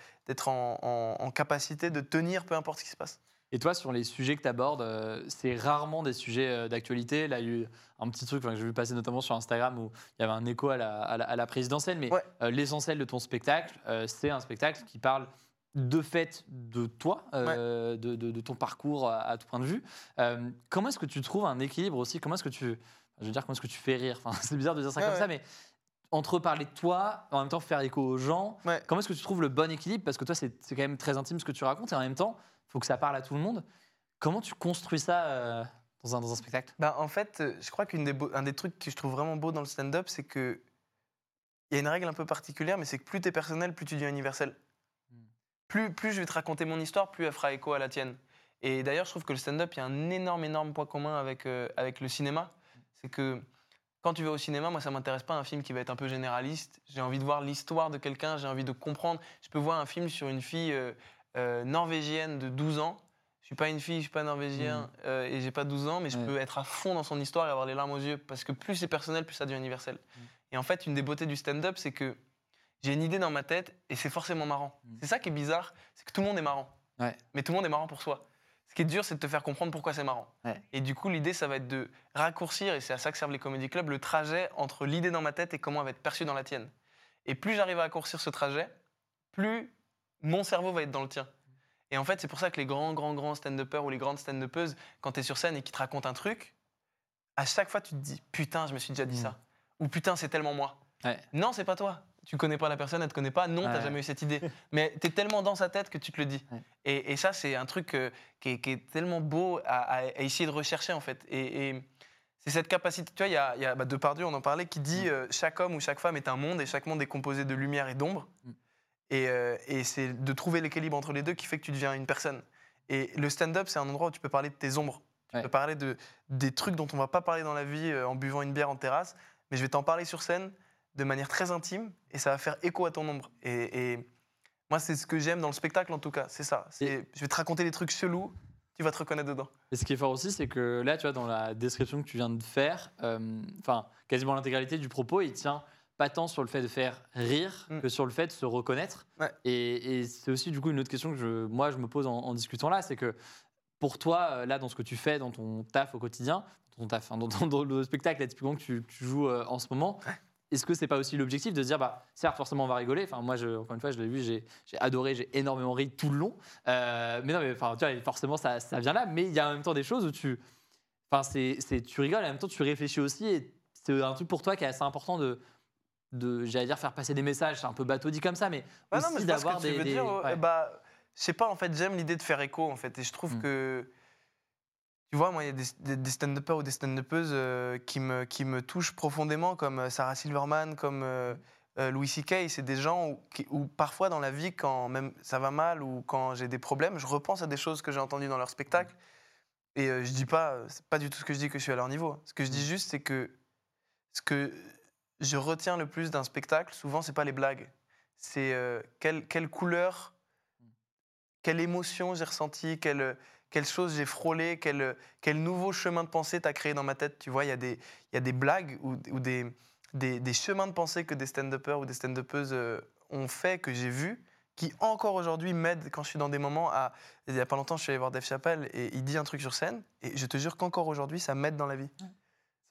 en, en- en capacité de tenir peu importe ce qui se passe. Et toi, sur les sujets que tu abordes, c'est rarement des sujets euh, d'actualité. Là, il y a eu un petit truc enfin, que j'ai vu passer notamment sur Instagram où il y avait un écho à la, à la- à la présidentielle. Mais Ouais. euh, l'essentiel de ton spectacle, euh, c'est un spectacle qui parle de fait de toi, euh, de, de- de ton parcours à, à tout point de vue. Euh, comment est-ce que tu trouves un équilibre aussi? Comment est-ce que tu. Je veux dire, comment est-ce que tu fais rire? Enfin, C'est bizarre de dire ça Ouais, comme ouais. ça, mais entre parler de toi, en même temps faire écho aux gens, Ouais. comment est-ce que tu trouves le bon équilibre? Parce que toi, c'est quand même très intime ce que tu racontes, et en même temps, il faut que ça parle à tout le monde. Comment tu construis ça euh, dans, un, dans un spectacle? Bah, en fait, euh, je crois qu'un des, un des trucs que je trouve vraiment beau dans le stand-up, c'est que il y a une règle un peu particulière, mais c'est que plus t'es personnel, plus tu deviens universel. Hmm. Plus, plus je vais te raconter mon histoire, plus elle fera écho à la tienne. Et d'ailleurs, je trouve que le stand-up, il y a un énorme, énorme point commun avec, euh, avec le cinéma. C'est que quand tu vas au cinéma, moi, ça m'intéresse pas un film qui va être un peu généraliste. J'ai envie de voir l'histoire de quelqu'un, j'ai envie de comprendre. Je peux voir un film sur une fille euh, euh, norvégienne de 12 ans. Je suis pas une fille, je suis pas norvégien euh, et j'ai pas 12 ans, mais je Ouais. peux être à fond dans son histoire et avoir les larmes aux yeux. Parce que plus c'est personnel, plus ça devient universel. Et en fait, une des beautés du stand-up, c'est que j'ai une idée dans ma tête et c'est forcément marrant. Mm. C'est ça qui est bizarre, c'est que tout le monde est marrant. Ouais. Mais tout le monde est marrant pour soi. Ce qui est dur, c'est de te faire comprendre pourquoi c'est marrant. Ouais. Et du coup, l'idée, ça va être de raccourcir, et c'est à ça que servent les comédie clubs, le trajet entre l'idée dans ma tête et comment elle va être perçue dans la tienne. Et plus j'arrive à raccourcir ce trajet, plus mon cerveau va être dans le tien. Et en fait, c'est pour ça que les grands, grands, grands stand-uppers ou les grandes stand-uppeuses, quand tu es sur scène et qu'ils te racontent un truc, à chaque fois, tu te dis Putain, je me suis déjà dit Mm. ça. Ou Putain, c'est tellement moi. Ouais. Non, c'est pas toi. Tu connais pas la personne, elle te connaît pas. Non, t'as Ouais. jamais eu cette idée. Mais tu es tellement dans sa tête que tu te le dis. Ouais. Et, et ça, c'est un truc euh, qui, est, qui est tellement beau à, essayer de rechercher, en fait. Et, et c'est cette capacité. Tu vois, il y a, y a bah, Depardieu, on en parlait, qui dit Mm. euh, chaque homme ou chaque femme est un monde et chaque monde est composé de lumière et d'ombre. Mm. Et, euh, et c'est de trouver l'équilibre entre les deux qui fait que tu deviens une personne. Et le stand-up, c'est un endroit où tu peux parler de tes ombres. Tu Ouais. peux parler de, des trucs dont on va pas parler dans la vie en buvant une bière en terrasse, mais je vais t'en parler sur scène de manière très intime et ça va faire écho à ton ombre. Et, et moi, c'est ce que j'aime dans le spectacle en tout cas, c'est ça. Je vais te raconter des trucs chelous, tu vas te reconnaître dedans. Et ce qui est fort aussi, c'est que là, tu vois, dans la description que tu viens de faire, euh, enfin, quasiment l'intégralité du propos, il tient pas tant sur le fait de faire rire Mm. que sur le fait de se reconnaître. Ouais. Et, et c'est aussi, du coup, une autre question que je, moi, je me pose en, en discutant là, c'est que pour toi, là, dans ce que tu fais, dans ton taf au quotidien, dans, ton taf, hein, dans, dans- dans le spectacle, là, typiquement, que tu, tu joues euh, en ce moment, est-ce que c'est pas aussi l'objectif de se dire, bah, certes, forcément, on va rigoler. Enfin, moi, je, encore une fois, je l'ai vu, j'ai j'ai adoré, j'ai énormément ri tout le long. Euh, mais non, mais enfin, tu vois, forcément, ça, ça vient là. Mais il y a en même temps des choses où tu, enfin, c'est, c'est- tu rigoles et en même temps, tu réfléchis aussi. Et c'est un truc pour toi qui est assez important de, de j'allais dire, faire passer des messages. C'est un peu bateau dit comme ça, mais Ouais, aussi d'avoir des. des- ouais. Bah, je sais pas, en fait, j'aime l'idée de faire écho, en fait, et je trouve Mm. que tu vois, moi, il y a des, des, des stand-uppers ou des stand-uppeuses euh, qui, me, qui me touchent profondément, comme euh, Sarah Silverman, comme euh, euh, Louis C.K. C'est des gens où, qui- où parfois dans la vie, quand même ça va mal ou quand j'ai des problèmes, je repense à des choses que j'ai entendues dans leur spectacle. Et je dis pas, c'est pas du tout ce que je dis que je suis à leur niveau. Ce que je dis juste, c'est que ce que je retiens le plus d'un spectacle, souvent, c'est pas les blagues. C'est quelle, quelle couleur, quelle émotion j'ai ressenti, quelle, quelle chose j'ai frôlé, quel, quel nouveau chemin de pensée t'as créé dans ma tête. Tu vois, il y, a des- y a des blagues ou, ou des, des, des chemins de pensée que des stand-uppers ou des stand-uppeuses euh, ont fait, que j'ai vus, qui encore aujourd'hui m'aident quand je suis dans des moments à... Il n'y a pas longtemps, je suis allé voir Dave Chappelle et il dit un truc sur scène, et je te jure qu'encore aujourd'hui, ça m'aide dans la vie.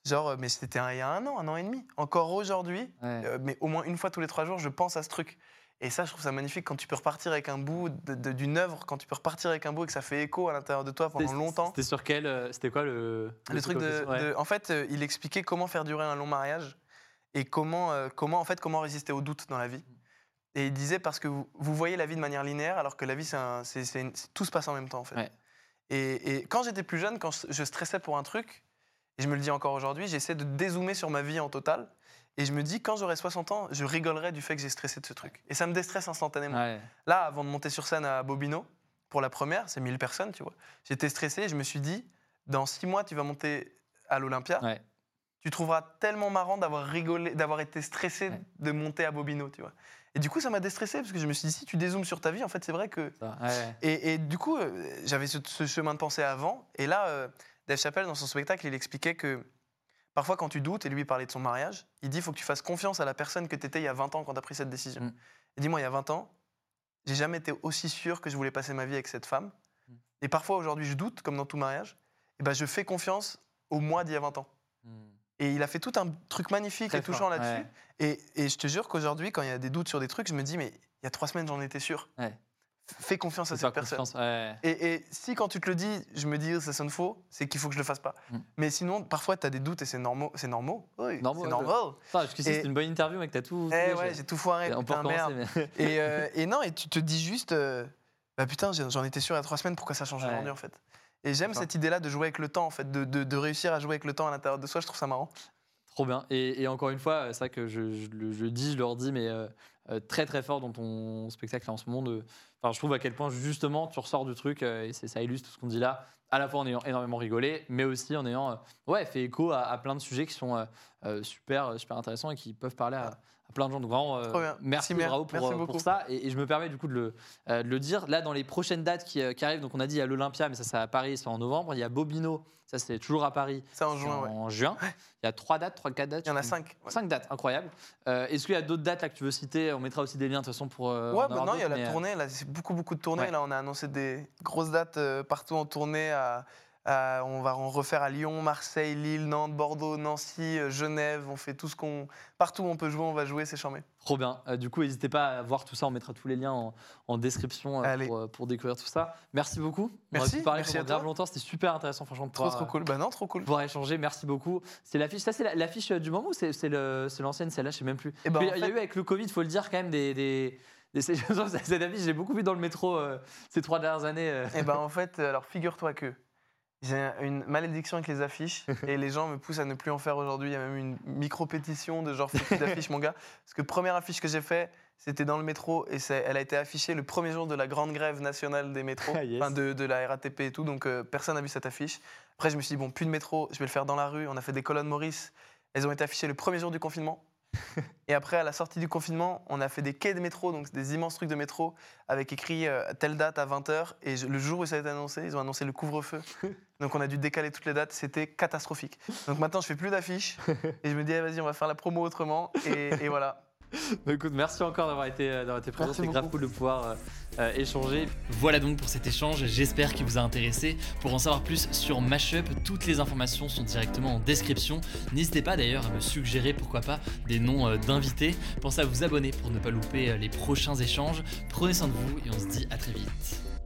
Genre, euh, mais c'était il y a un an, un an et demi. Encore aujourd'hui, Ouais. euh, mais au moins une fois tous les trois jours, je pense à ce truc. Et ça, je trouve ça magnifique quand tu peux repartir avec un bout d'une œuvre, quand tu peux repartir avec un bout et que ça fait écho à l'intérieur de toi pendant longtemps. C'était sur quel. euh, C'était quoi le. Le truc de, ouais. de- en fait, euh, il expliquait comment faire durer un long mariage et comment, euh, comment, en fait, comment résister au doute dans la vie. Et il disait parce que vous, vous voyez la vie de manière linéaire, alors que la vie, c'est tout se passe en même temps, en fait. Ouais. Et, et quand j'étais plus jeune, quand je, je stressais pour un truc, et je me le dis encore aujourd'hui, j'essaie de dézoomer sur ma vie en total. Et je me dis, quand j'aurai 60 ans, je rigolerai du fait que j'ai stressé de ce truc. Et ça me déstresse instantanément. Ouais. Là, avant de monter sur scène à Bobino, pour la première, c'est 1000 personnes, tu vois. J'étais stressé et je me suis dit, dans six mois, tu vas monter à l'Olympia. Ouais. Tu trouveras tellement marrant d'avoir rigolé, d'avoir été stressé Ouais. de monter à Bobino, tu vois. Et du coup, ça m'a déstressé parce que je me suis dit, si tu dézoomes sur ta vie, en fait, c'est vrai que. Ça. Et, et du coup, euh, j'avais ce, ce chemin de pensée avant. Et là, euh, Dave Chappelle, dans son spectacle, il expliquait que parfois, quand tu doutes, et lui, parlait de son mariage, il dit il faut que tu fasses confiance à la personne que tu étais il y a 20 ans quand tu as pris cette décision. Mm. Et dis-moi, il y a 20 ans, j'ai jamais été aussi sûr que je voulais passer ma vie avec cette femme. Mm. Et parfois, aujourd'hui, je doute, comme dans tout mariage. Et ben, je fais confiance au moi d'il y a 20 ans. Hmm. Et il a fait tout un truc magnifique Très et touchant là-dessus. ouais. Et, et je te jure qu'aujourd'hui, quand il y a des doutes sur des trucs, je me dis, mais il y a trois semaines, j'en étais sûr. Ouais. Fais confiance à cette personne. ouais. Et, et si quand tu te le dis, je me dis, ça sonne faux, c'est qu'il faut que je le fasse pas. Mm. Mais sinon, parfois, tu as des doutes et c'est normaux. C'est normaux. Oui, Normaux, c'est normal. Jusqu'ici, Et- c'était une bonne interview, mec. T'as tout. Eh ouais, j'ai tout foiré. On peut merde. recommencer, mais. Et, euh, et non, et tu te dis juste, euh, bah putain, j'en étais sûr il y a trois semaines, pourquoi ça change Ouais. aujourd'hui en fait? Et j'aime cette idée-là de jouer avec le temps, en fait, de, de- de réussir à jouer avec le temps à l'intérieur de soi, je trouve ça marrant. Bien. Et, encore une fois, c'est vrai que je, je dis, je leur dis, mais euh, euh, très très fort dans ton spectacle en ce moment. Enfin, je trouve à quel point justement tu ressors du truc euh, et ça illustre tout ce qu'on dit là, à la fois en ayant énormément rigolé, mais aussi en ayant euh, ouais, fait écho à, plein de sujets qui sont euh, euh, super, super intéressants et qui peuvent parler à plein de gens. Donc vraiment, euh, merci, Merci, Mer. bravo pour, Merci euh, pour ça. Et, et je me permets du coup de le, euh, de le dire. Là, dans les prochaines dates qui, euh, qui arrivent, donc on a dit il y a l'Olympia, mais ça c'est à Paris, c'est en novembre. Il y a Bobino, ça c'est toujours à Paris, C'est en juin, ouais. en juin. Il y a trois dates, trois, quatre dates. Il y en a cinq. ouais. Cinq dates, incroyable. Euh, Est-ce qu'il y a d'autres dates là que tu veux citer? On mettra aussi des liens de toute façon pour. Ouais, bah non, il y a la tournée, là, c'est beaucoup, beaucoup de tournées. Ouais. Là, on a annoncé des grosses dates partout en tournée. à- à- on va en refaire à Lyon, Marseille, Lille, Nantes, Bordeaux, Nancy, euh, Genève. On fait tout ce qu'on. Partout où on peut jouer, on va jouer, c'est charmé. Trop bien. Euh, du coup, n'hésitez pas à voir tout ça. On mettra tous les liens en, en description euh, pour, euh, pour découvrir tout ça. Merci beaucoup. On Merci, aurait pu parler merci pendant longtemps. C'était super intéressant, franchement. de Trop, pouvoir, trop euh, cool. Bah non, trop cool. pouvoir échanger. Merci beaucoup. C'est l'affiche. Ça, c'est la- l'affiche euh, du moment ou c'est l'ancienne celle-là Je sais même plus. Eh ben, il y en a- il y a fait- eu avec le Covid, il faut le dire quand même des. des cette affiche, j'ai beaucoup vu dans le métro euh, ces trois dernières années. euh. Eh ben en fait, alors figure-toi que j'ai une malédiction avec les affiches et les gens me poussent à ne plus en faire aujourd'hui. Il y a même une micro-pétition de genre fais plus d'affiches, mon gars. Parce que première affiche que j'ai fait, c'était dans le métro et elle a été affichée le premier jour de la grande grève nationale des métros, Ah, yes. enfin de, de la RATP et tout. Donc euh, personne n'a vu cette affiche. Après, je me suis dit, bon, plus de métro, je vais le faire dans la rue. On a fait des colonnes Maurice. Elles ont été affichées le premier jour du confinement. Et après, à la sortie du confinement, on a fait des quais de métro, donc des immenses trucs de métro, avec écrit euh, telle date à 20h. Et je- le jour où ça a été annoncé, ils ont annoncé le couvre-feu. Donc on a dû décaler toutes les dates, c'était catastrophique. Donc maintenant, je fais plus d'affiches. Et je me dis, eh, vas-y, on va faire la promo autrement. Et, et voilà. Bah, écoute, merci encore d'avoir été, euh, d'avoir été présent. Merci C'est grave beaucoup. cool de pouvoir euh, euh. Voilà donc pour cet échange, j'espère qu'il vous a intéressé. Pour en savoir plus sur Mashup, toutes les informations sont directement en description. N'hésitez pas d'ailleurs à me suggérer pourquoi pas des noms euh, d'invités. Pensez à vous abonner pour ne pas louper euh, les prochains échanges. Prenez soin de vous et on se dit à très vite.